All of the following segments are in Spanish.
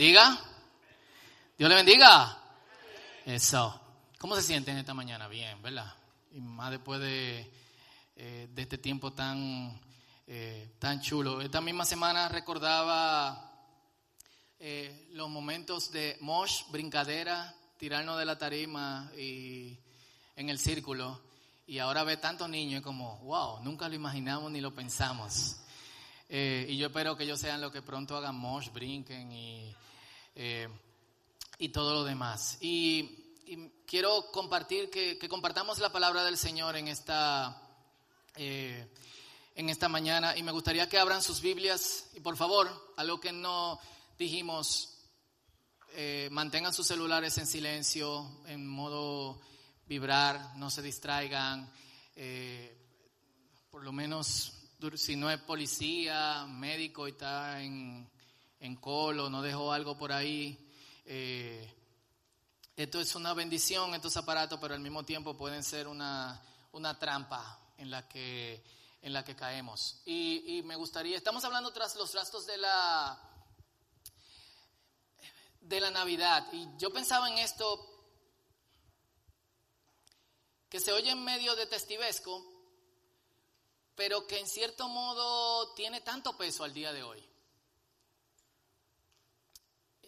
bendiga. Dios le bendiga. Eso. ¿Cómo se sienten esta mañana? Bien, ¿verdad? Y más después de, eh, este tiempo tan, eh, tan chulo. Esta misma semana recordaba eh, los momentos de mosh, brincadera, tirarnos de la tarima y en el círculo. Y ahora ve tantos niños como, wow, nunca lo imaginamos ni lo pensamos. y yo espero que ellos sean los que pronto hagan mosh, brinquen y y todo lo demás. Y, quiero compartir, que, compartamos la palabra del Señor en esta, eh, en esta mañana. Y me gustaría que abran sus Biblias y por favor, a lo que no dijimos, eh, mantengan sus celulares en silencio, en modo vibrar, no se distraigan. Eh, por lo menos si no es policía, médico y está en, en colo, no dejó algo por ahí. Eh, esto es una bendición, estos aparatos, pero al mismo tiempo pueden ser una, trampa en la que, en la que caemos. Y, me gustaría, estamos hablando tras los rastros de la, de la Navidad. Y yo pensaba en esto que se oye en medio de testivesco, pero que en cierto modo tiene tanto peso al día de hoy.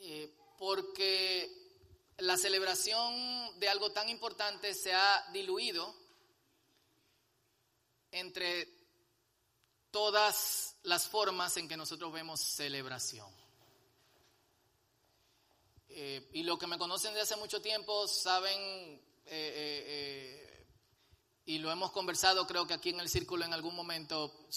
Eh, porque la celebración de algo tan importante se ha diluido entre todas las formas en que nosotros vemos celebración. Eh, y los que me conocen de hace mucho tiempo saben, eh, y lo hemos conversado creo que aquí en el círculo en algún momento,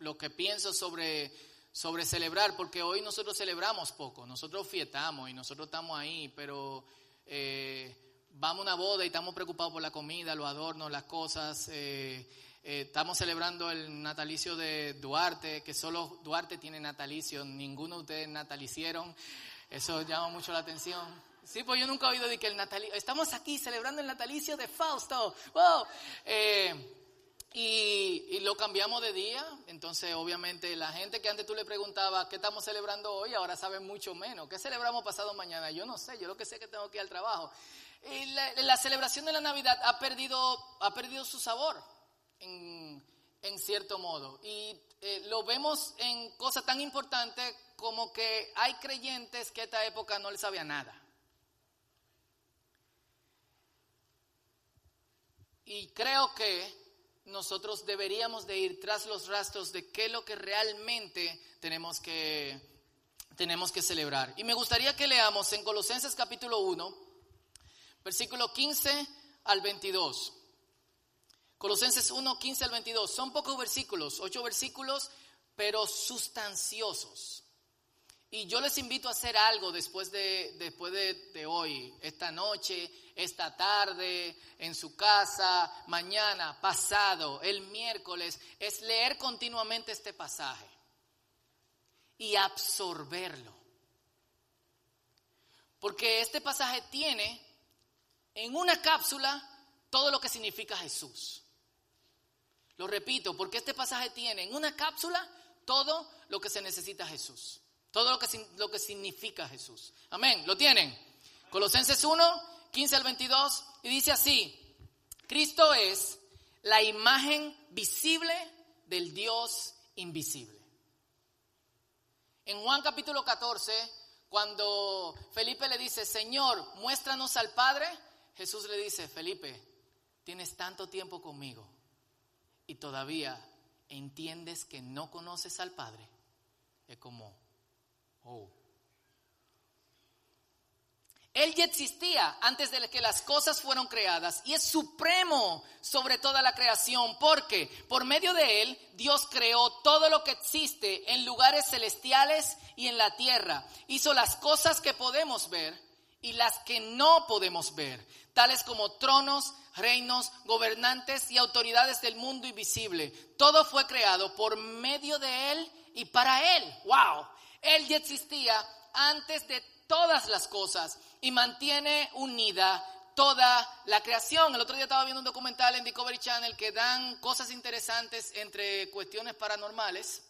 lo que pienso sobre sobre celebrar, porque hoy nosotros celebramos poco, nosotros fiestamos y nosotros estamos ahí, pero eh, vamos a una boda y estamos preocupados por la comida, los adornos, las cosas. Eh, eh, estamos celebrando el natalicio de Duarte, que solo Duarte tiene natalicio, ninguno de ustedes natalicieron. Eso llama mucho la atención. Sí, pues yo nunca he oído de que el natalicio. Estamos aquí celebrando el natalicio de Fausto. ¡Wow! Y, lo cambiamos de día, entonces obviamente la gente que antes tú le preguntabas qué estamos celebrando hoy, ahora sabe mucho menos. ¿Qué celebramos pasado mañana? Yo no sé, yo lo que sé es que tengo que ir al trabajo. Y la, celebración de la Navidad ha perdido, ha perdido su sabor, en, cierto modo. Y eh, lo vemos en cosas tan importantes como que hay creyentes que esta época no les sabía nada. Y creo que nosotros deberíamos de ir tras los rastros de qué es lo que realmente tenemos que, tenemos que celebrar. Y me gustaría que leamos en Colosenses capítulo 1, versículo 15 al 22. Colosenses 1, 15 al 22. Son pocos versículos, ocho versículos, pero sustanciosos. Y yo les invito a hacer algo después de, después de, hoy, esta noche, esta tarde, en su casa, mañana, pasado, el miércoles, es leer continuamente este pasaje y absorberlo. Porque este pasaje tiene en una cápsula todo lo que significa Jesús. Lo repito, porque este pasaje tiene en una cápsula todo lo que se necesita Jesús. Todo lo que, lo que significa Jesús. Amén. ¿Lo tienen? Colosenses 1, 15 al 22. Y dice así, Cristo es la imagen visible del Dios invisible. En Juan capítulo 14, cuando Felipe le dice, Señor, muéstranos al Padre, Jesús le dice, Felipe, tienes tanto tiempo conmigo y todavía entiendes que no conoces al Padre. Es como, Oh. Él ya existía antes de que las cosas fueron creadas y es supremo sobre toda la creación porque por medio de Él Dios creó todo lo que existe en lugares celestiales y en la tierra. Hizo las cosas que podemos ver y las que no podemos ver, tales como tronos, reinos, gobernantes y autoridades del mundo invisible. Todo fue creado por medio de Él y para Él. ¡Wow! Él ya existía antes de todas las cosas y mantiene unida toda la creación. El otro día estaba viendo un documental en Discovery Channel que dan cosas interesantes entre cuestiones paranormales.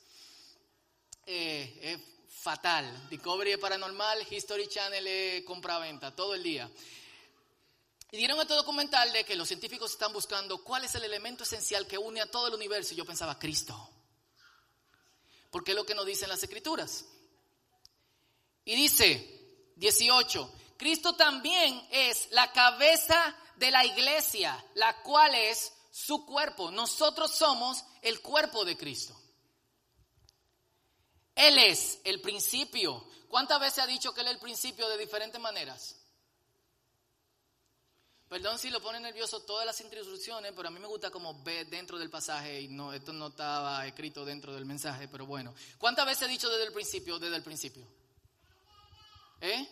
Eh, fatal. Discovery es paranormal, History Channel es compra-venta, todo el día. Y dieron este documental de que los científicos están buscando cuál es el elemento esencial que une a todo el universo. Y yo pensaba, Cristo. Porque es lo que nos dicen las escrituras. Y dice, 18, Cristo también es la cabeza de la iglesia, la cual es su cuerpo. Nosotros somos el cuerpo de Cristo. Él es el principio. ¿Cuántas veces ha dicho que Él es el principio de diferentes maneras? Perdón si lo pone nervioso todas las instrucciones, pero a mí me gusta como ver dentro del pasaje y no, esto no estaba escrito dentro del mensaje, pero bueno. ¿Cuántas veces he dicho desde el principio, desde el principio? ¿Eh?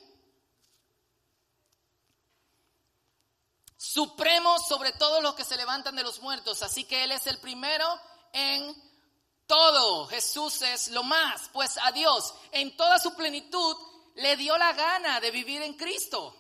Supremo sobre todos los que se levantan de los muertos, así que Él es el primero en todo. Jesús es lo más, pues a Dios en toda su plenitud le dio la gana de vivir en Cristo.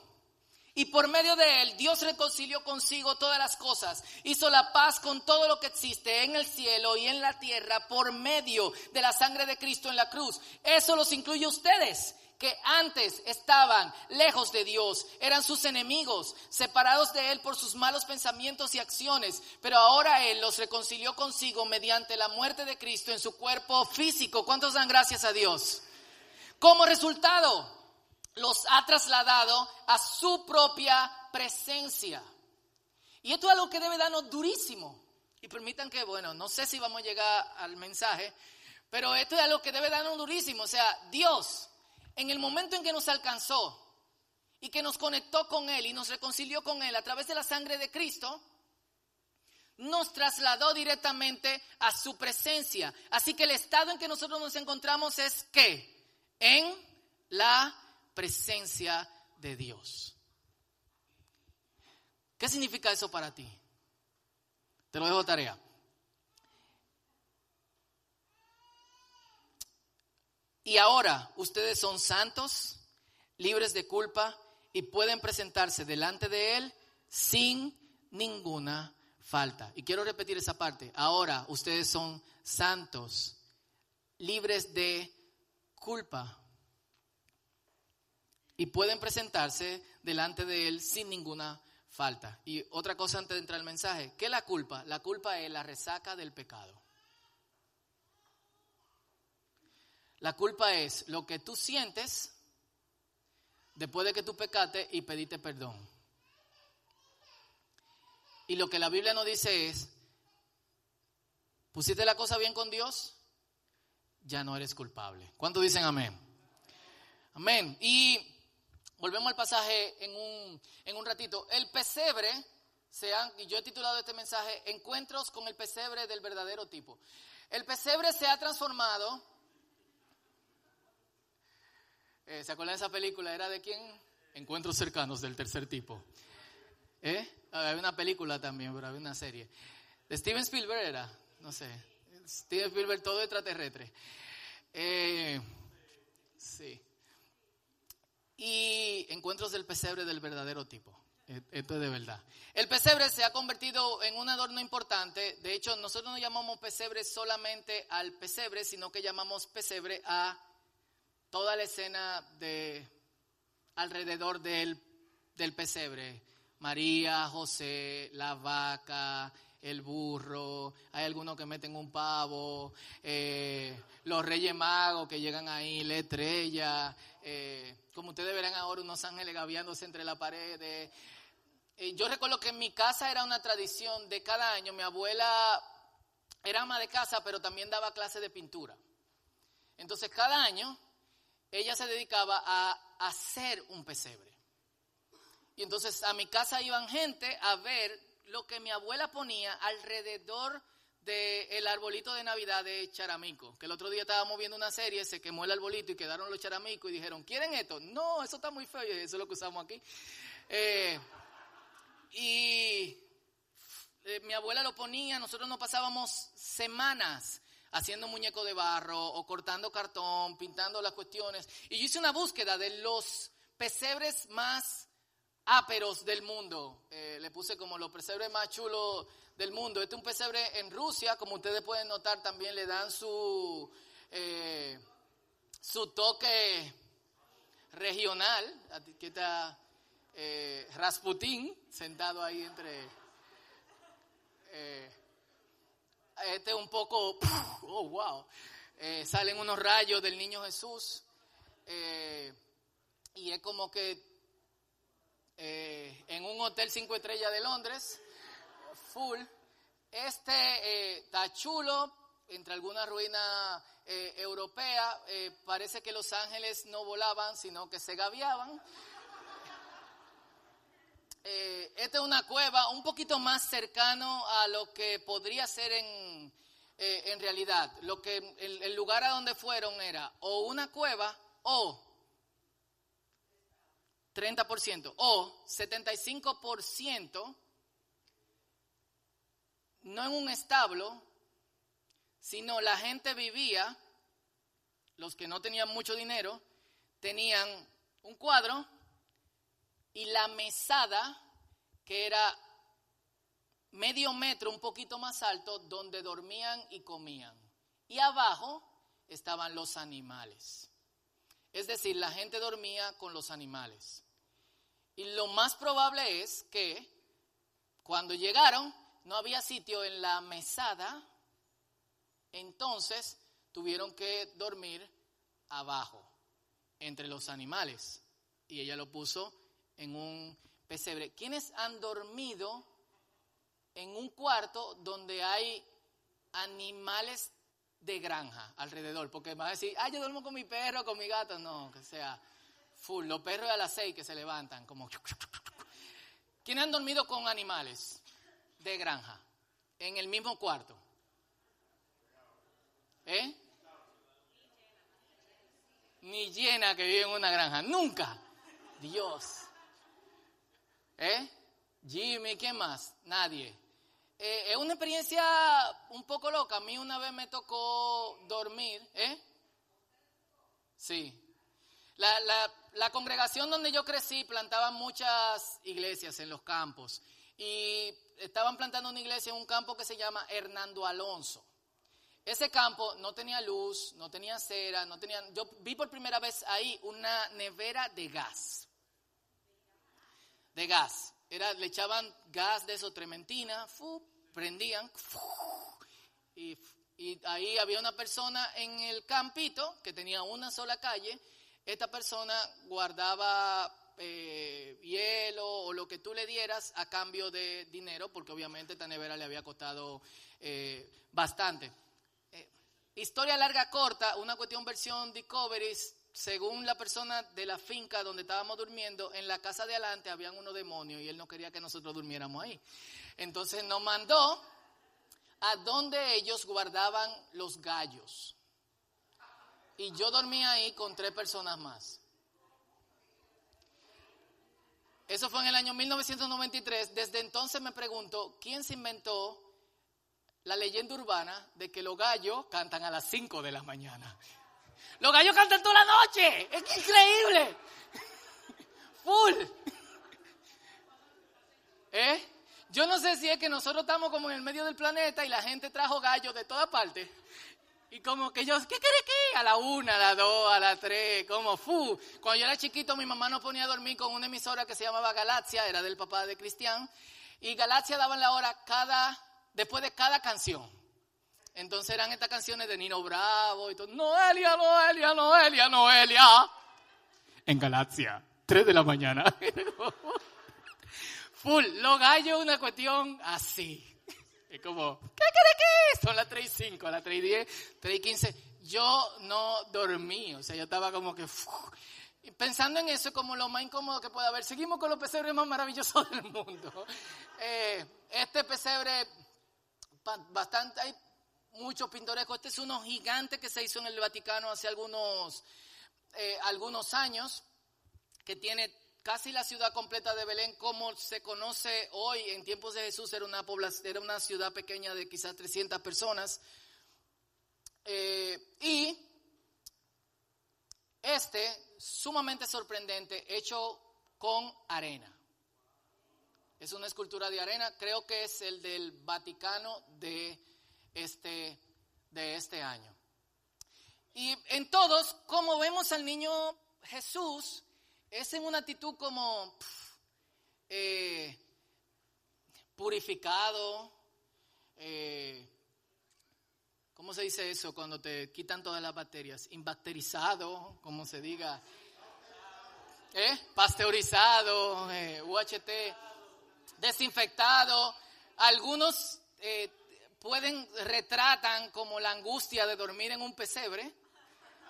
Y por medio de él, Dios reconcilió consigo todas las cosas. Hizo la paz con todo lo que existe en el cielo y en la tierra por medio de la sangre de Cristo en la cruz. Eso los incluye a ustedes, que antes estaban lejos de Dios, eran sus enemigos, separados de Él por sus malos pensamientos y acciones. Pero ahora Él los reconcilió consigo mediante la muerte de Cristo en su cuerpo físico. ¿Cuántos dan gracias a Dios? Como resultado, los ha trasladado a su propia presencia. Y esto es algo que debe darnos durísimo. Y permitan que, bueno, no sé si vamos a llegar al mensaje, pero esto es algo que debe darnos durísimo. O sea, Dios, en el momento en que nos alcanzó y que nos conectó con Él y nos reconcilió con Él a través de la sangre de Cristo, nos trasladó directamente a su presencia. Así que el estado en que nosotros nos encontramos es que en la presencia de Dios. ¿Qué significa eso para ti? Te lo dejo tarea. Y ahora ustedes son santos, libres de culpa y pueden presentarse delante de Él sin ninguna falta. Y quiero repetir esa parte. Ahora ustedes son santos, libres de culpa y pueden presentarse delante de Él sin ninguna falta. Y otra cosa antes de entrar al mensaje, ¿qué es la culpa? La culpa es la resaca del pecado. La culpa es lo que tú sientes después de que tú pecaste y pediste perdón. Y lo que la Biblia nos dice es, pusiste la cosa bien con Dios, ya no eres culpable. ¿Cuántos dicen amén? Amén. Y Volvemos al pasaje en un, en un ratito. El pesebre, sean, y yo he titulado este mensaje, Encuentros con el pesebre del verdadero tipo. El pesebre se ha transformado. Eh, ¿Se acuerdan de esa película? ¿Era de quién? Encuentros cercanos del tercer tipo. ¿Eh? Había una película también, pero había una serie. De Steven Spielberg era, no sé. Steven Spielberg, todo extraterrestre. Eh, sí y encuentros del pesebre del verdadero tipo. E, esto es de verdad. El pesebre se ha convertido en un adorno importante. De hecho, nosotros no llamamos pesebre solamente al pesebre, sino que llamamos pesebre a toda la escena de alrededor del, del pesebre. María, José, la vaca, el burro, hay algunos que meten un pavo, eh, los reyes magos que llegan ahí, la estrella, eh, como ustedes verán ahora, unos ángeles gaviándose entre la pared. Eh, yo recuerdo que en mi casa era una tradición de cada año, mi abuela era ama de casa, pero también daba clases de pintura. Entonces cada año ella se dedicaba a hacer un pesebre. Y entonces a mi casa iban gente a ver lo que mi abuela ponía alrededor del arbolito de Navidad de Charamico. Que el otro día estábamos viendo una serie, se quemó el arbolito y quedaron los charamicos y dijeron, ¿quieren esto? No, eso está muy feo y eso es lo que usamos aquí. Eh, y eh, mi abuela lo ponía, nosotros nos pasábamos semanas haciendo muñeco de barro o cortando cartón, pintando las cuestiones. Y yo hice una búsqueda de los pesebres más áperos del mundo. Eh, le puse como los pesebres más chulos del mundo. Este es un pesebre en Rusia, como ustedes pueden notar, también le dan su, eh, su toque regional. Aquí está eh, Rasputín sentado ahí entre... Eh, este un poco... Oh, wow. Eh, salen unos rayos del niño Jesús. y es como que en un hotel cinco estrellas de Londres, full. Este está chulo, entre alguna ruina eh, europea, eh, parece que los ángeles no volaban, sino que se gaviaban. Eh, esta es una cueva un poquito más cercano a lo que podría ser en, en realidad. Lo que el, el lugar a donde fueron era o una cueva o 30% o 75% no en un establo, sino la gente vivía, los que no tenían mucho dinero, tenían un cuadro y la mesada, que era medio metro, un poquito más alto, donde dormían y comían. Y abajo estaban los animales. Es decir, la gente dormía con los animales. Y lo más probable es que cuando llegaron no había sitio en la mesada entonces tuvieron que dormir abajo, entre los animales. Y ella lo puso en un pesebre. ¿Quiénes han dormido en un cuarto donde hay animales de granja alrededor? Porque van a decir, ah, yo duermo con mi perro, con mi gato. No, que sea full. Los perros a las seis que se levantan, como. ¿Quiénes han dormido con animales de granja en el mismo cuarto? ¿Eh? Ni llena que vive en una granja. Nunca. Dios. ¿Eh? Jimmy, ¿quién más? Nadie. Eh, es una experiencia un poco loca. A mí una vez me tocó dormir. ¿Eh? Sí. La, la, la congregación donde yo crecí plantaba muchas iglesias en los campos. Y estaban plantando una iglesia en un campo que se llama Hernando Alonso. Ese campo no tenía luz, no tenía cera, no tenía... Yo vi por primera vez ahí una nevera de gas. De gas. Era, le echaban gas de eso, trementina, prendían, y, ahí había una persona en el campito que tenía una sola calle. Esta persona guardaba eh, hielo o lo que tú le dieras a cambio de dinero, porque obviamente esta nevera le había costado eh, bastante. Historia larga, corta, una cuestión versión Discovery, según la persona de la finca donde estábamos durmiendo, en la casa de adelante habían unos demonios y él no quería que nosotros durmiéramos ahí. Entonces nos mandó a donde ellos guardaban los gallos. Y yo dormía ahí con tres personas más. Eso fue en el año 1993. Desde entonces me pregunto, ¿quién se inventó la leyenda urbana de que los gallos cantan a las 5 de la mañana. Los gallos cantan toda la noche. Es increíble. Full. ¿Eh? Yo no sé si es que nosotros estamos como en el medio del planeta y la gente trajo gallos de todas partes. Y como que ellos, ¿qué quiere que? A la una, a la dos, a la tres, como fu. Cuando yo era chiquito, mi mamá nos ponía a dormir con una emisora que se llamaba Galaxia, era del papá de Cristian. Y Galaxia daba la hora cada después de cada canción. Entonces eran estas canciones de Nino Bravo y todo. Noelia, Noelia, Noelia, Noelia. En Galaxia, 3 de la mañana. Full, los gallos una cuestión así. Es como, ¿qué que? Son las 3 y 5, las 3 y 10, 3 y 15. Yo no dormí, o sea, yo estaba como que... pensando en eso como lo más incómodo que puede haber. Seguimos con los pesebres más maravillosos del mundo. Eh, este pesebre bastante, hay muchos pintorescos. Este es uno gigante que se hizo en el Vaticano hace algunos, eh, algunos años, que tiene casi la ciudad completa de Belén como se conoce hoy. En tiempos de Jesús era una, población, era una ciudad pequeña de quizás 300 personas. Eh, y este, sumamente sorprendente, hecho con arena. Es una escultura de arena, creo que es el del Vaticano de este, de este año. Y en todos, como vemos al niño Jesús, es en una actitud como eh, purificado, eh, ¿cómo se dice eso cuando te quitan todas las bacterias? Imbacterizado, como se diga. ¿Eh? Pasteurizado, UHT, desinfectado. Algunos pueden, retratan como la angustia de dormir en un pesebre.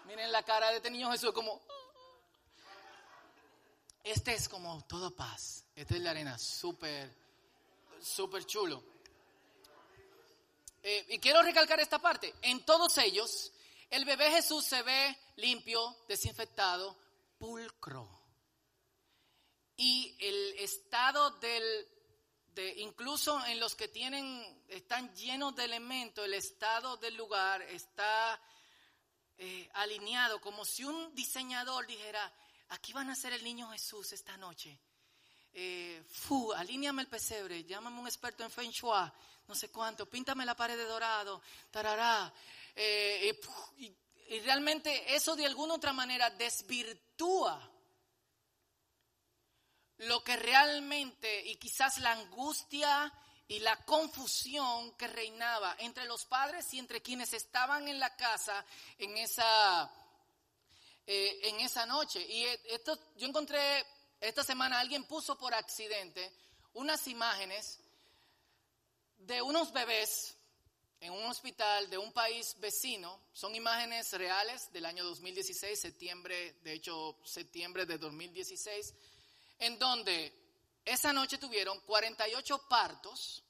Miren la cara de este niño Jesús como... Este es como todo paz. Este es la arena, súper, súper chulo. Eh, y quiero recalcar esta parte. En todos ellos, el bebé Jesús se ve limpio, desinfectado, pulcro. Y el estado del incluso en los que tienen, están llenos de elementos, el estado del lugar está eh, alineado, como si un diseñador dijera, aquí van a ser el niño Jesús esta noche. Eh, fu, el pesebre, llámame un experto en Feng Shui, no sé cuánto, píntame la pared de dorado, tarará. Eh, y realmente eso de alguna otra manera desvirtúa lo que realmente y quizás la angustia y la confusión que reinaba entre los padres y entre quienes estaban en la casa en esa, eh, en esa noche. Y esto, yo encontré esta semana, alguien puso por accidente unas imágenes de unos bebés en un hospital de un país vecino. Son imágenes reales del año 2016, septiembre, de hecho, septiembre de 2016 en donde esa noche tuvieron 48 partos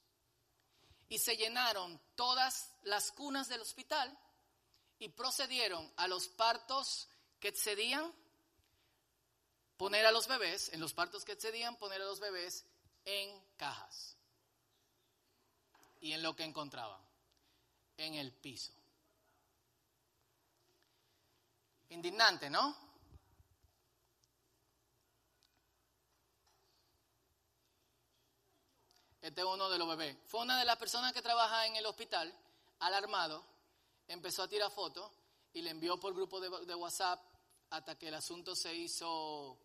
y se llenaron todas las cunas del hospital y procedieron a los partos que excedían poner a los bebés, en los partos que excedían poner a los bebés en cajas. Y en lo que encontraban, en el piso. Indignante, ¿no? Este es uno de los bebés. Fue una de las personas que trabaja en el hospital, alarmado, empezó a tirar fotos y le envió por grupo de, WhatsApp hasta que el asunto se hizo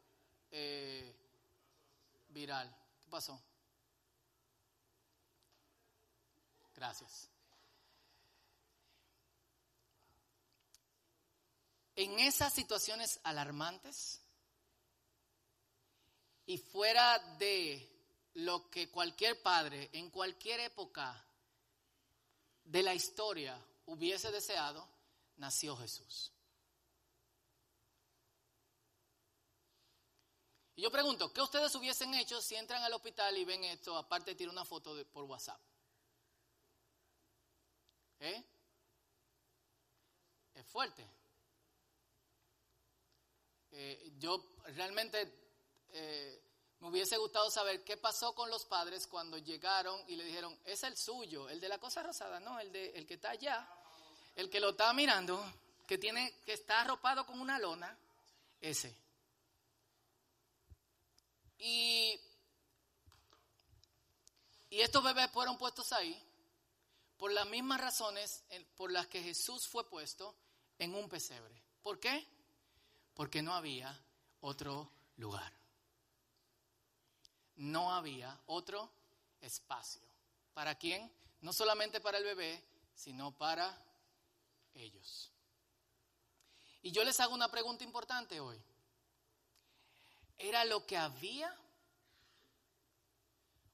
eh, viral. ¿Qué pasó? Gracias. En esas situaciones alarmantes y fuera de lo que cualquier padre en cualquier época de la historia hubiese deseado, nació Jesús. Y yo pregunto, ¿qué ustedes hubiesen hecho si entran al hospital y ven esto, aparte tirar una foto por WhatsApp? ¿Eh? Es fuerte. Eh, yo realmente eh, me hubiese gustado saber qué pasó con los padres cuando llegaron y le dijeron, es el suyo, el de la cosa rosada, no, el, de, el que está allá, el que lo está mirando, que, tiene, que está arropado con una lona, ese. Y, y estos bebés fueron puestos ahí por las mismas razones por las que Jesús fue puesto en un pesebre. ¿Por qué? Porque no había otro lugar no había otro espacio. ¿Para quién? No solamente para el bebé, sino para ellos. Y yo les hago una pregunta importante hoy. ¿Era lo que había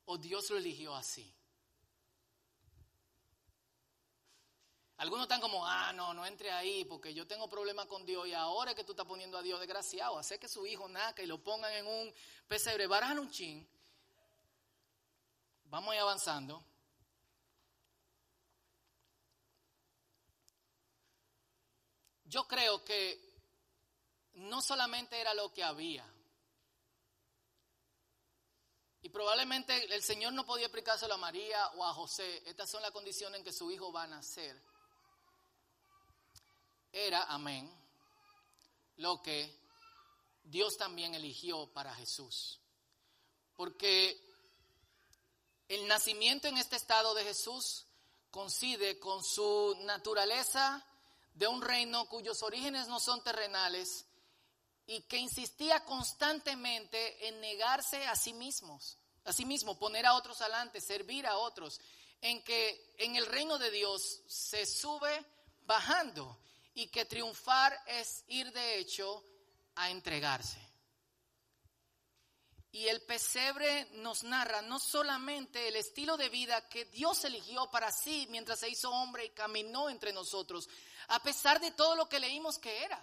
o Dios lo eligió así? Algunos están como, ah, no, no entre ahí porque yo tengo problemas con Dios y ahora es que tú estás poniendo a Dios desgraciado, hacer que su hijo naca y lo pongan en un pesebre, barajan un chin. Vamos avanzando. Yo creo que no solamente era lo que había, y probablemente el Señor no podía explicárselo a María o a José. Estas son las condiciones en que su hijo va a nacer era, amén, lo que Dios también eligió para Jesús. Porque el nacimiento en este estado de Jesús coincide con su naturaleza de un reino cuyos orígenes no son terrenales y que insistía constantemente en negarse a sí mismos, a sí mismo, poner a otros adelante, servir a otros, en que en el reino de Dios se sube bajando y que triunfar es ir de hecho a entregarse. Y el pesebre nos narra no solamente el estilo de vida que Dios eligió para sí mientras se hizo hombre y caminó entre nosotros, a pesar de todo lo que leímos que era.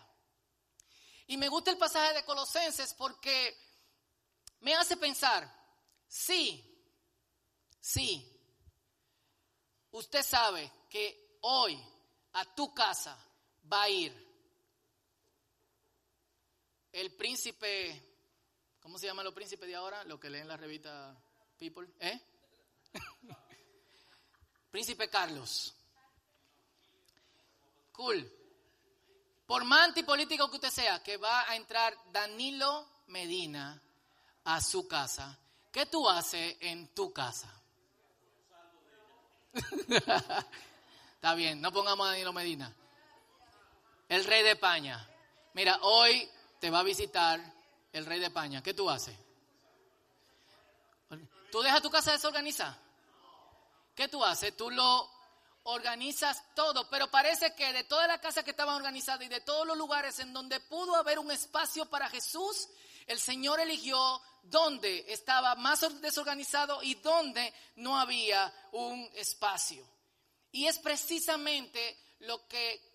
Y me gusta el pasaje de Colosenses porque me hace pensar, sí, sí, usted sabe que hoy a tu casa va a ir el príncipe, ¿cómo se llaman los príncipes de ahora? Lo que leen la revista People, ¿eh? príncipe Carlos. Cool. Por más antipolítico que usted sea, que va a entrar Danilo Medina a su casa, ¿qué tú haces en tu casa? Está bien, no pongamos a Danilo Medina. El rey de España. Mira, hoy te va a visitar el rey de España. ¿Qué tú haces? ¿Tú dejas tu casa desorganizada? ¿Qué tú haces? Tú lo organizas todo, pero parece que de toda la casa que estaban organizadas y de todos los lugares en donde pudo haber un espacio para Jesús, el Señor eligió donde estaba más desorganizado y donde no había un espacio. Y es precisamente lo que,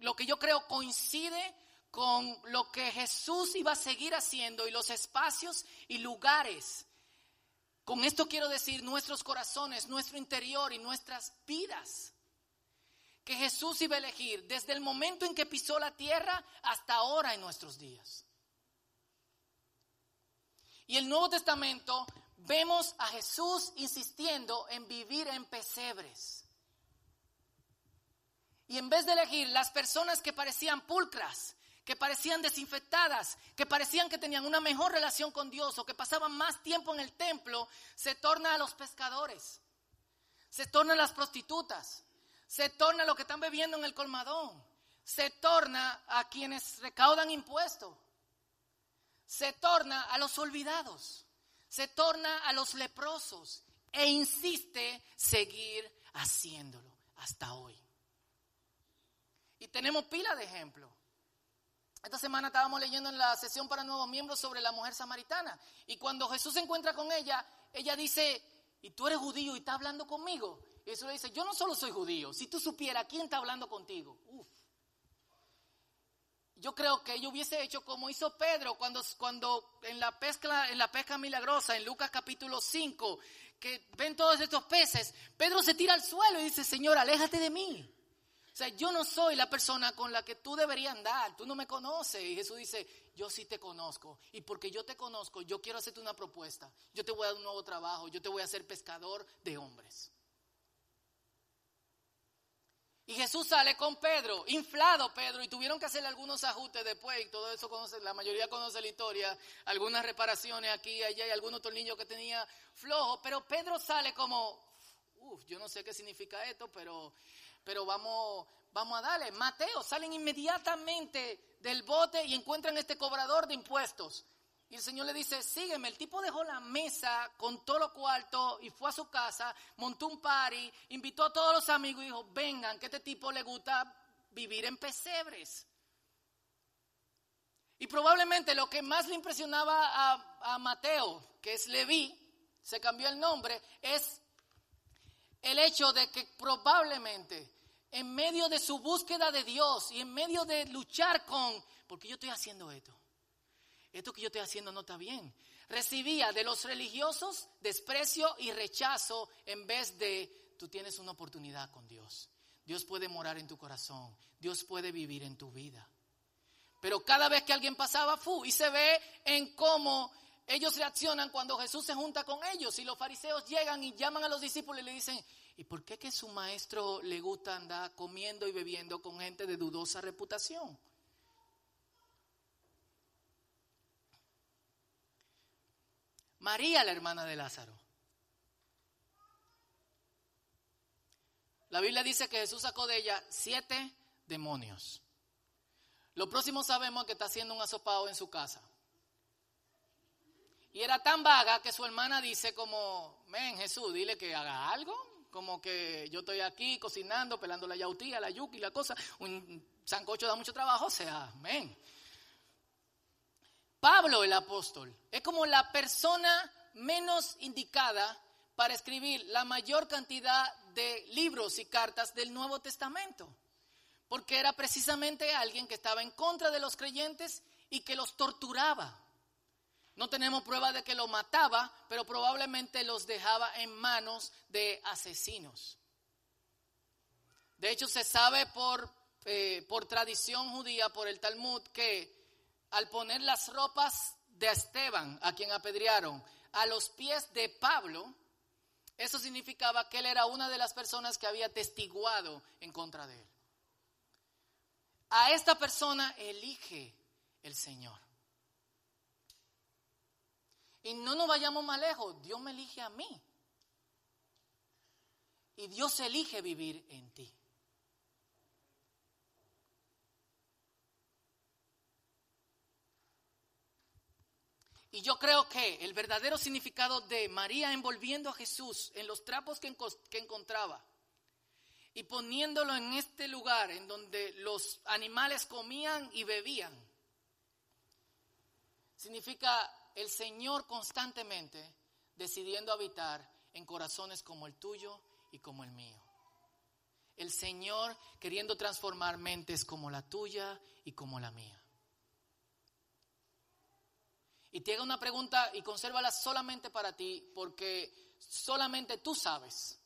lo que yo creo coincide con lo que Jesús iba a seguir haciendo y los espacios y lugares. Con esto quiero decir nuestros corazones, nuestro interior y nuestras vidas. Que Jesús iba a elegir desde el momento en que pisó la tierra hasta ahora en nuestros días. Y el Nuevo Testamento vemos a Jesús insistiendo en vivir en pesebres. Y en vez de elegir las personas que parecían pulcras, que parecían desinfectadas, que parecían que tenían una mejor relación con Dios o que pasaban más tiempo en el templo, se torna a los pescadores, se torna a las prostitutas, se torna a los que están bebiendo en el colmadón, se torna a quienes recaudan impuestos, se torna a los olvidados, se torna a los leprosos e insiste seguir haciéndolo hasta hoy. Y tenemos pila de ejemplos. Esta semana estábamos leyendo en la sesión para nuevos miembros sobre la mujer samaritana. Y cuando Jesús se encuentra con ella, ella dice, ¿y tú eres judío y estás hablando conmigo? Y Jesús le dice, yo no solo soy judío, si tú supieras quién está hablando contigo. Uf. Yo creo que yo hubiese hecho como hizo Pedro cuando, cuando en, la pesca, en la pesca milagrosa, en Lucas capítulo 5, que ven todos estos peces, Pedro se tira al suelo y dice, Señor, aléjate de mí. O sea, yo no soy la persona con la que tú deberías andar, tú no me conoces. Y Jesús dice, yo sí te conozco. Y porque yo te conozco, yo quiero hacerte una propuesta. Yo te voy a dar un nuevo trabajo, yo te voy a hacer pescador de hombres. Y Jesús sale con Pedro, inflado Pedro, y tuvieron que hacerle algunos ajustes después, y todo eso conoce, la mayoría conoce la historia, algunas reparaciones aquí allá, y algunos tornillos que tenía flojos, pero Pedro sale como, uff, yo no sé qué significa esto, pero pero vamos, vamos a darle. Mateo, salen inmediatamente del bote y encuentran este cobrador de impuestos. Y el Señor le dice, sígueme. El tipo dejó la mesa con todo lo cuarto y fue a su casa, montó un party, invitó a todos los amigos y dijo, vengan, que este tipo le gusta vivir en pesebres. Y probablemente lo que más le impresionaba a, a Mateo, que es Leví, se cambió el nombre, es el hecho de que probablemente en medio de su búsqueda de Dios y en medio de luchar con, porque yo estoy haciendo esto, esto que yo estoy haciendo no está bien, recibía de los religiosos desprecio y rechazo en vez de tú tienes una oportunidad con Dios. Dios puede morar en tu corazón, Dios puede vivir en tu vida. Pero cada vez que alguien pasaba, fu, y se ve en cómo ellos reaccionan cuando Jesús se junta con ellos y los fariseos llegan y llaman a los discípulos y le dicen, ¿y por qué que su maestro le gusta andar comiendo y bebiendo con gente de dudosa reputación? María, la hermana de Lázaro. La Biblia dice que Jesús sacó de ella siete demonios. Lo próximo sabemos que está haciendo un asopado en su casa. Y era tan vaga que su hermana dice como, ven Jesús, dile que haga algo, como que yo estoy aquí cocinando, pelando la yautía, la yuca y la cosa, un sancocho da mucho trabajo, o sea, ven. Pablo el apóstol es como la persona menos indicada para escribir la mayor cantidad de libros y cartas del Nuevo Testamento, porque era precisamente alguien que estaba en contra de los creyentes y que los torturaba. No tenemos prueba de que lo mataba, pero probablemente los dejaba en manos de asesinos. De hecho, se sabe por, eh, por tradición judía, por el Talmud, que al poner las ropas de Esteban, a quien apedrearon, a los pies de Pablo, eso significaba que él era una de las personas que había testiguado en contra de él. A esta persona elige el Señor. Y no nos vayamos más lejos, Dios me elige a mí. Y Dios elige vivir en ti. Y yo creo que el verdadero significado de María envolviendo a Jesús en los trapos que, que, encontraba y poniéndolo en este lugar en donde los animales comían y bebían, significa el Señor constantemente decidiendo habitar en corazones como el tuyo y como el mío. El Señor queriendo transformar mentes como la tuya y como la mía. Y te una pregunta y consérvala solamente para ti, porque solamente tú sabes.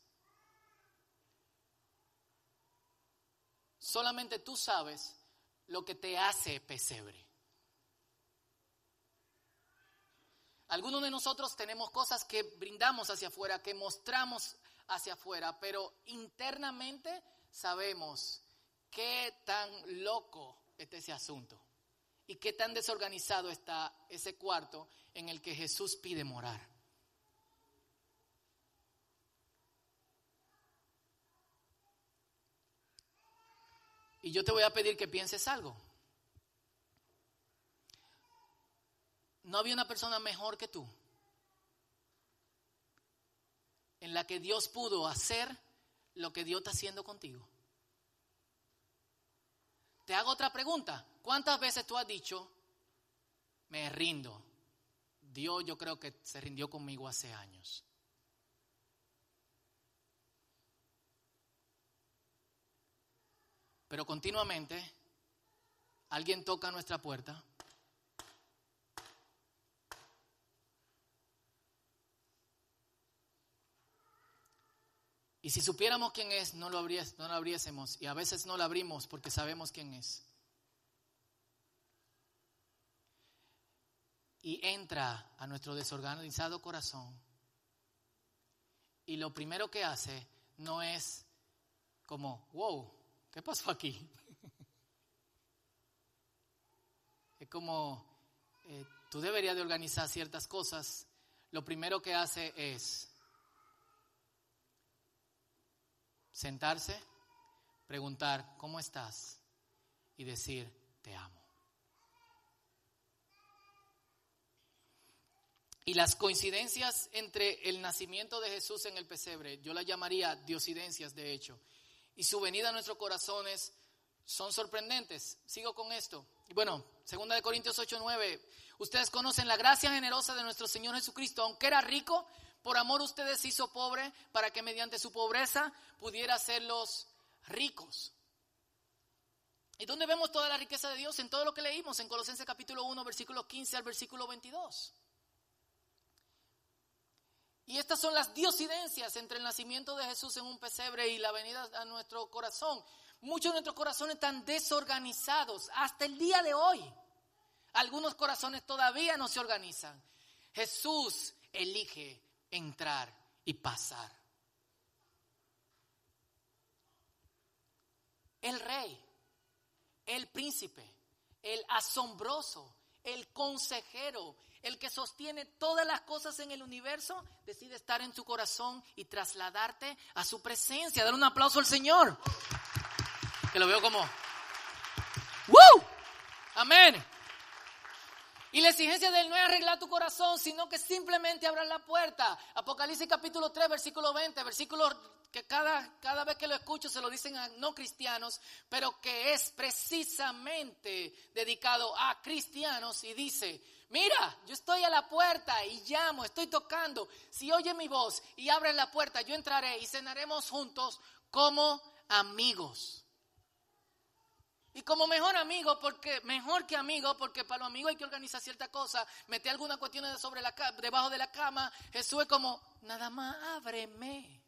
Solamente tú sabes lo que te hace pesebre. Algunos de nosotros tenemos cosas que brindamos hacia afuera, que mostramos hacia afuera, pero internamente sabemos qué tan loco está ese asunto y qué tan desorganizado está ese cuarto en el que Jesús pide morar. Y yo te voy a pedir que pienses algo. No había una persona mejor que tú en la que Dios pudo hacer lo que Dios está haciendo contigo. Te hago otra pregunta. ¿Cuántas veces tú has dicho, me rindo? Dios yo creo que se rindió conmigo hace años. Pero continuamente alguien toca nuestra puerta Y si supiéramos quién es, no lo, no lo abriésemos. Y a veces no lo abrimos porque sabemos quién es. Y entra a nuestro desorganizado corazón. Y lo primero que hace no es como, wow, ¿qué pasó aquí? es como, eh, tú deberías de organizar ciertas cosas. Lo primero que hace es, sentarse, preguntar, ¿cómo estás? Y decir, te amo. Y las coincidencias entre el nacimiento de Jesús en el pesebre, yo las llamaría diosidencias de hecho, y su venida a nuestros corazones son sorprendentes. Sigo con esto. Bueno, segunda de Corintios 8, 9, ustedes conocen la gracia generosa de nuestro Señor Jesucristo, aunque era rico, por amor ustedes hizo pobre para que mediante su pobreza pudiera hacerlos ricos. ¿Y dónde vemos toda la riqueza de Dios? En todo lo que leímos en Colosenses capítulo 1, versículo 15 al versículo 22. Y estas son las diosidencias entre el nacimiento de Jesús en un pesebre y la venida a nuestro corazón. Muchos de nuestros corazones están desorganizados hasta el día de hoy. Algunos corazones todavía no se organizan. Jesús elige entrar y pasar. El rey, el príncipe, el asombroso, el consejero, el que sostiene todas las cosas en el universo, decide estar en tu corazón y trasladarte a su presencia. Dar un aplauso al Señor. Que lo veo como, Amén. Y la exigencia de él no es arreglar tu corazón, sino que simplemente abran la puerta. Apocalipsis capítulo 3, versículo 20, versículo que cada, cada vez que lo escucho se lo dicen a no cristianos, pero que es precisamente dedicado a cristianos y dice, mira, yo estoy a la puerta y llamo, estoy tocando. Si oye mi voz y abre la puerta, yo entraré y cenaremos juntos como amigos. Y como mejor amigo, porque mejor que amigo, porque para los amigos hay que organizar cierta cosa, meter alguna cuestión de sobre la, debajo de la cama. Jesús es como, nada más ábreme.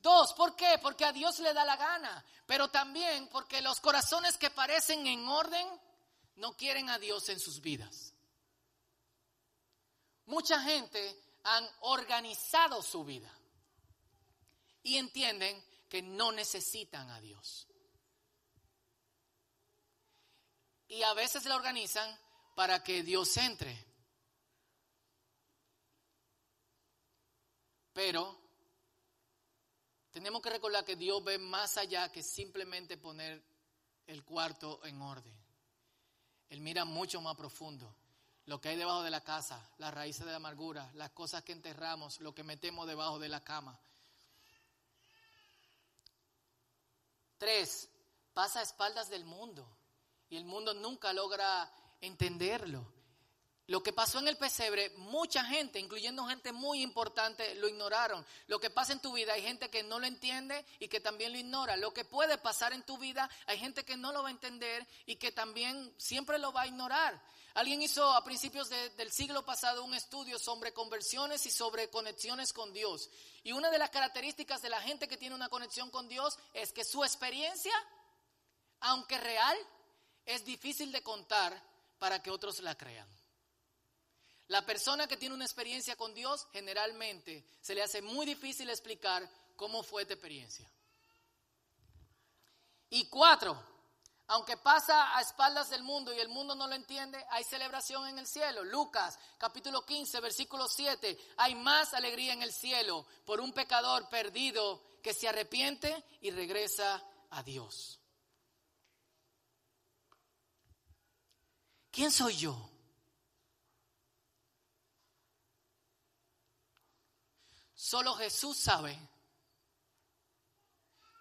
Dos, ¿por qué? Porque a Dios le da la gana, pero también porque los corazones que parecen en orden no quieren a Dios en sus vidas. Mucha gente han organizado su vida y entienden que no necesitan a Dios. Y a veces la organizan para que Dios entre. Pero tenemos que recordar que Dios ve más allá que simplemente poner el cuarto en orden. Él mira mucho más profundo. Lo que hay debajo de la casa, las raíces de la amargura, las cosas que enterramos, lo que metemos debajo de la cama. Tres, pasa a espaldas del mundo y el mundo nunca logra entenderlo. Lo que pasó en el pesebre, mucha gente, incluyendo gente muy importante, lo ignoraron. Lo que pasa en tu vida, hay gente que no lo entiende y que también lo ignora. Lo que puede pasar en tu vida, hay gente que no lo va a entender y que también siempre lo va a ignorar. Alguien hizo a principios del siglo pasado un estudio sobre conversiones y sobre conexiones con Dios. Y una de las características de la gente que tiene una conexión con Dios es que su experiencia, aunque real, es difícil de contar para que otros la crean. La persona que tiene una experiencia con Dios generalmente se le hace muy difícil explicar cómo fue esta experiencia. Y cuatro, aunque pasa a espaldas del mundo y el mundo no lo entiende, hay celebración en el cielo. Lucas capítulo 15, versículo 7, hay más alegría en el cielo por un pecador perdido que se arrepiente y regresa a Dios. ¿Quién soy yo? Solo Jesús sabe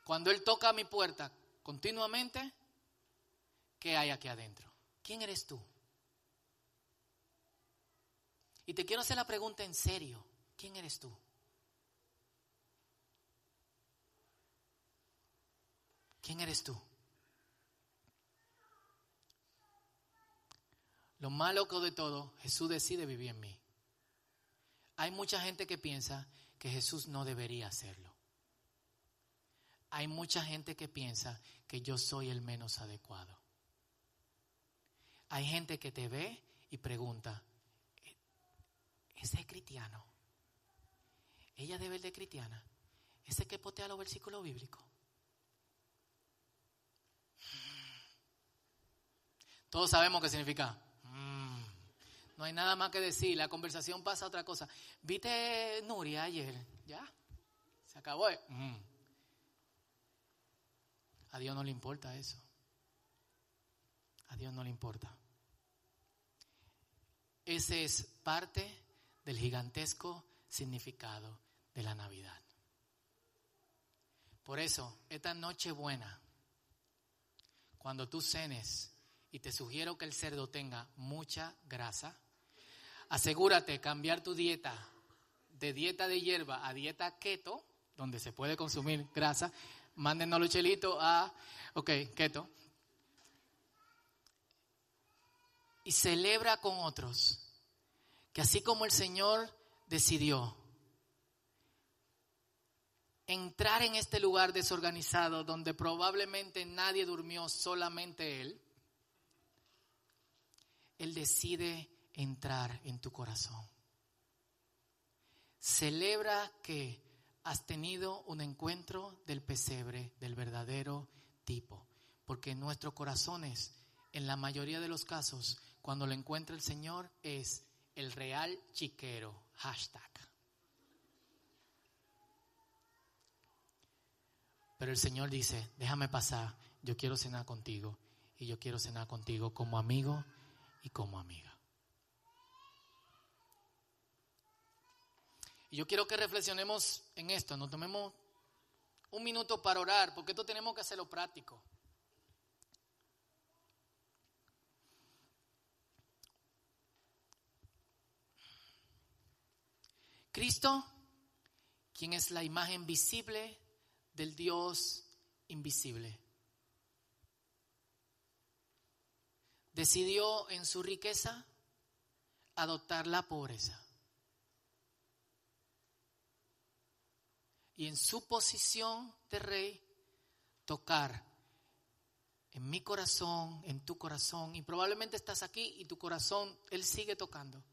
cuando Él toca mi puerta continuamente qué hay aquí adentro. ¿Quién eres tú? Y te quiero hacer la pregunta en serio. ¿Quién eres tú? ¿Quién eres tú? Lo más loco de todo, Jesús decide vivir en mí. Hay mucha gente que piensa que Jesús no debería hacerlo. Hay mucha gente que piensa que yo soy el menos adecuado. Hay gente que te ve y pregunta, ¿ese es cristiano? ¿Ella debe de cristiana? ¿Ese que potea los versículos bíblicos? Todos sabemos qué significa. No hay nada más que decir, la conversación pasa a otra cosa. ¿Viste Nuria ayer? ¿Ya? Se acabó. Mm. A Dios no le importa eso. A Dios no le importa. Ese es parte del gigantesco significado de la Navidad. Por eso, esta noche buena, cuando tú cenes, y te sugiero que el cerdo tenga mucha grasa, asegúrate cambiar tu dieta de dieta de hierba a dieta keto, donde se puede consumir grasa. Mándenos los chelitos a, ok, keto. Y celebra con otros que así como el Señor decidió entrar en este lugar desorganizado donde probablemente nadie durmió, solamente Él, Él decide entrar en tu corazón. Celebra que has tenido un encuentro del pesebre, del verdadero tipo, porque en nuestros corazones, en la mayoría de los casos, cuando lo encuentra el Señor, es el real chiquero, hashtag. Pero el Señor dice, déjame pasar, yo quiero cenar contigo. y yo quiero cenar contigo como amigo y como amiga. Y yo quiero que reflexionemos en esto, nos tomemos un minuto para orar, porque esto tenemos que hacerlo práctico. Cristo, quien es la imagen visible del Dios invisible. Decidió en su riqueza adoptar la pobreza. Y en su posición de rey, tocar en mi corazón, en tu corazón, y probablemente estás aquí y tu corazón, Él sigue tocando.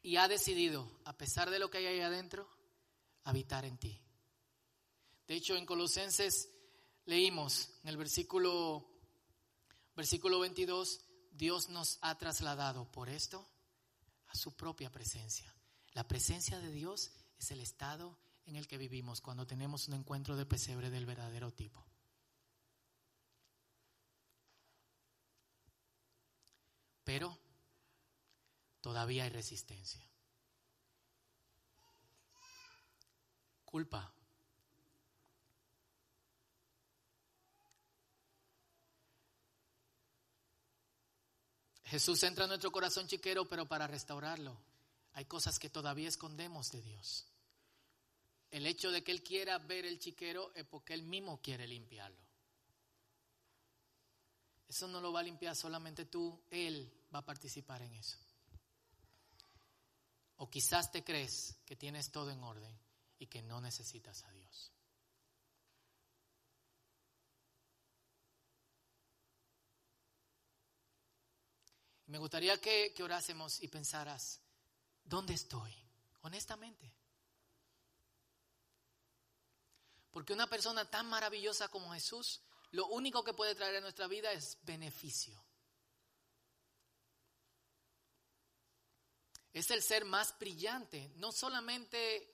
Y ha decidido, a pesar de lo que hay ahí adentro, habitar en ti. De hecho, en Colosenses leímos en el versículo, versículo 22, Dios nos ha trasladado por esto a su propia presencia. La presencia de Dios es el estado en el que vivimos cuando tenemos un encuentro de pesebre del verdadero tipo. Pero todavía hay resistencia. Culpa. Jesús entra en nuestro corazón chiquero, pero para restaurarlo hay cosas que todavía escondemos de Dios. El hecho de que Él quiera ver el chiquero es porque Él mismo quiere limpiarlo. Eso no lo va a limpiar solamente tú, Él va a participar en eso. O quizás te crees que tienes todo en orden y que no necesitas a Dios. Me gustaría que, orásemos y pensaras, ¿dónde estoy? Honestamente. Porque una persona tan maravillosa como Jesús, lo único que puede traer a nuestra vida es beneficio. Es el ser más brillante, no solamente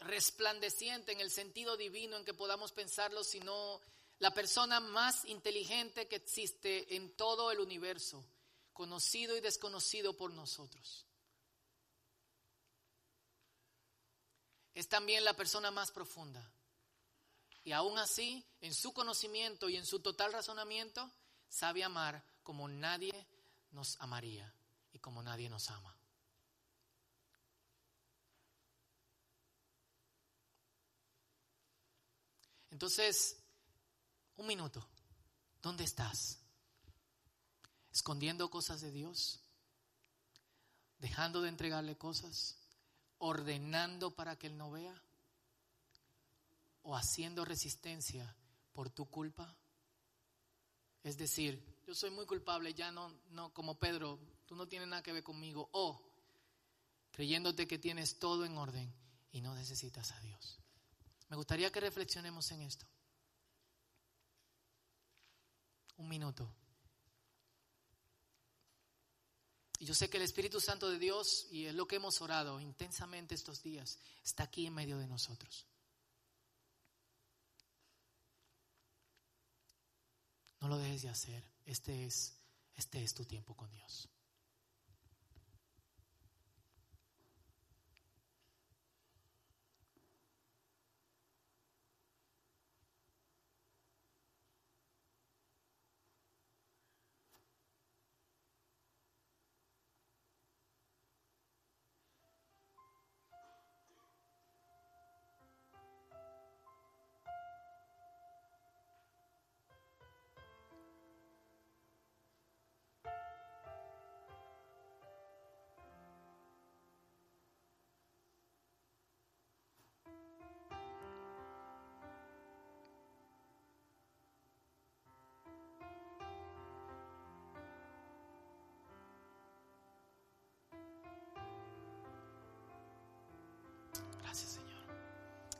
resplandeciente en el sentido divino en que podamos pensarlo, sino la persona más inteligente que existe en todo el universo conocido y desconocido por nosotros. Es también la persona más profunda. Y aún así, en su conocimiento y en su total razonamiento, sabe amar como nadie nos amaría y como nadie nos ama. Entonces, un minuto, ¿dónde estás? Escondiendo cosas de Dios, dejando de entregarle cosas, ordenando para que Él no vea, o haciendo resistencia por tu culpa. Es decir, yo soy muy culpable, ya no, no, como Pedro, tú no tienes nada que ver conmigo, o creyéndote que tienes todo en orden y no necesitas a Dios. Me gustaría que reflexionemos en esto. Un minuto. Y yo sé que el Espíritu Santo de Dios, y es lo que hemos orado intensamente estos días, está aquí en medio de nosotros. No lo dejes de hacer. Este es, este es tu tiempo con Dios.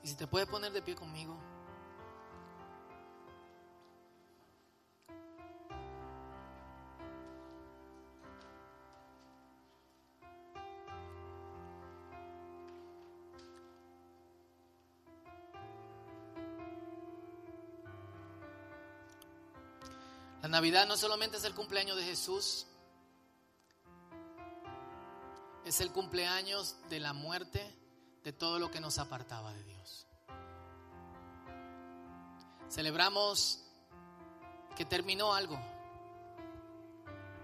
Si te puedes poner de pie conmigo. La Navidad no solamente es el cumpleaños de Jesús, es el cumpleaños de la muerte, de todo lo que nos apartaba de Dios. Celebramos que terminó algo.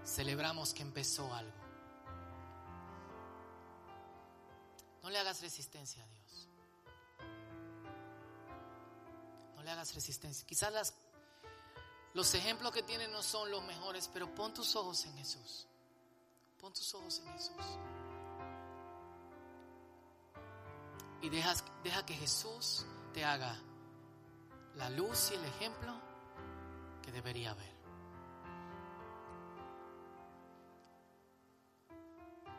Celebramos que empezó algo. No le hagas resistencia a Dios. No le hagas resistencia. Quizás los ejemplos que tiene no son los mejores, pero pon tus ojos en Jesús. Pon tus ojos en Jesús. Y deja, deja que Jesús te haga la luz y el ejemplo que debería haber.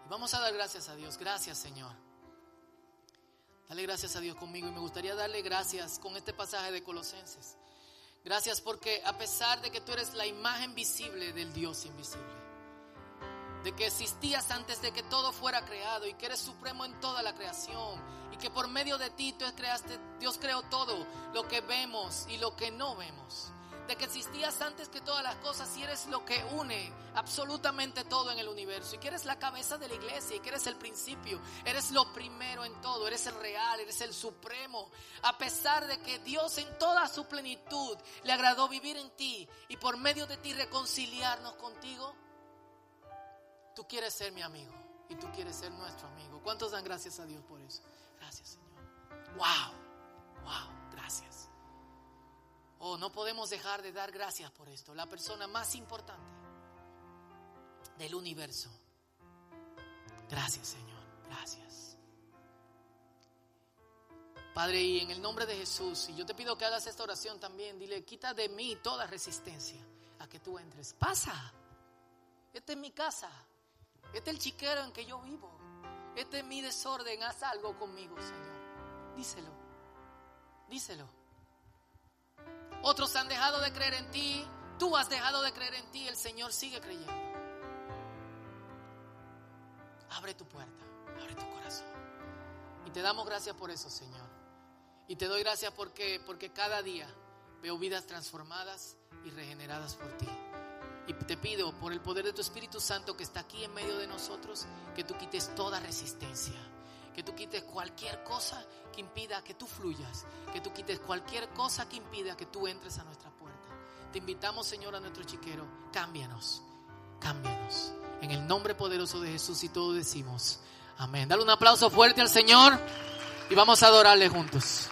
Y vamos a dar gracias a Dios. Gracias, Señor. Dale gracias a Dios conmigo y me gustaría darle gracias con este pasaje de Colosenses. Gracias porque a pesar de que tú eres la imagen visible del Dios invisible, de que existías antes de que todo fuera creado y que eres supremo en toda la creación y que por medio de ti tú creaste, Dios creó todo lo que vemos y lo que no vemos. De que existías antes que todas las cosas y eres lo que une absolutamente todo en el universo y que eres la cabeza de la iglesia y que eres el principio, eres lo primero en todo, eres el real, eres el supremo, a pesar de que Dios en toda su plenitud le agradó vivir en ti y por medio de ti reconciliarnos contigo, tú quieres ser mi amigo y tú quieres ser nuestro amigo. ¿Cuántos dan gracias a Dios por eso? Gracias Señor. Wow, wow, gracias. Oh, no podemos dejar de dar gracias por esto. La persona más importante del universo. Gracias, Señor. Gracias. Padre, y en el nombre de Jesús, y yo te pido que hagas esta oración también, dile, quita de mí toda resistencia a que tú entres. Pasa. Esta es mi casa. Este es el chiquero en que yo vivo. Este es mi desorden. Haz algo conmigo, Señor. Díselo. Díselo. Otros han dejado de creer en ti. Tú has dejado de creer en ti. El Señor sigue creyendo. Abre tu puerta. Abre tu corazón. Y te damos gracias por eso, Señor. Y te doy gracias porque, porque cada día veo vidas transformadas y regeneradas por ti. Y te pido por el poder de tu Espíritu Santo que está aquí en medio de nosotros, que tú quites toda resistencia que tú quites cualquier cosa que impida que tú fluyas, que tú quites cualquier cosa que impida que tú entres a nuestra puerta. Te invitamos, Señor, a nuestro chiquero, cámbianos, cámbianos. En el nombre poderoso de Jesús y todos decimos, amén. Dale un aplauso fuerte al Señor y vamos a adorarle juntos.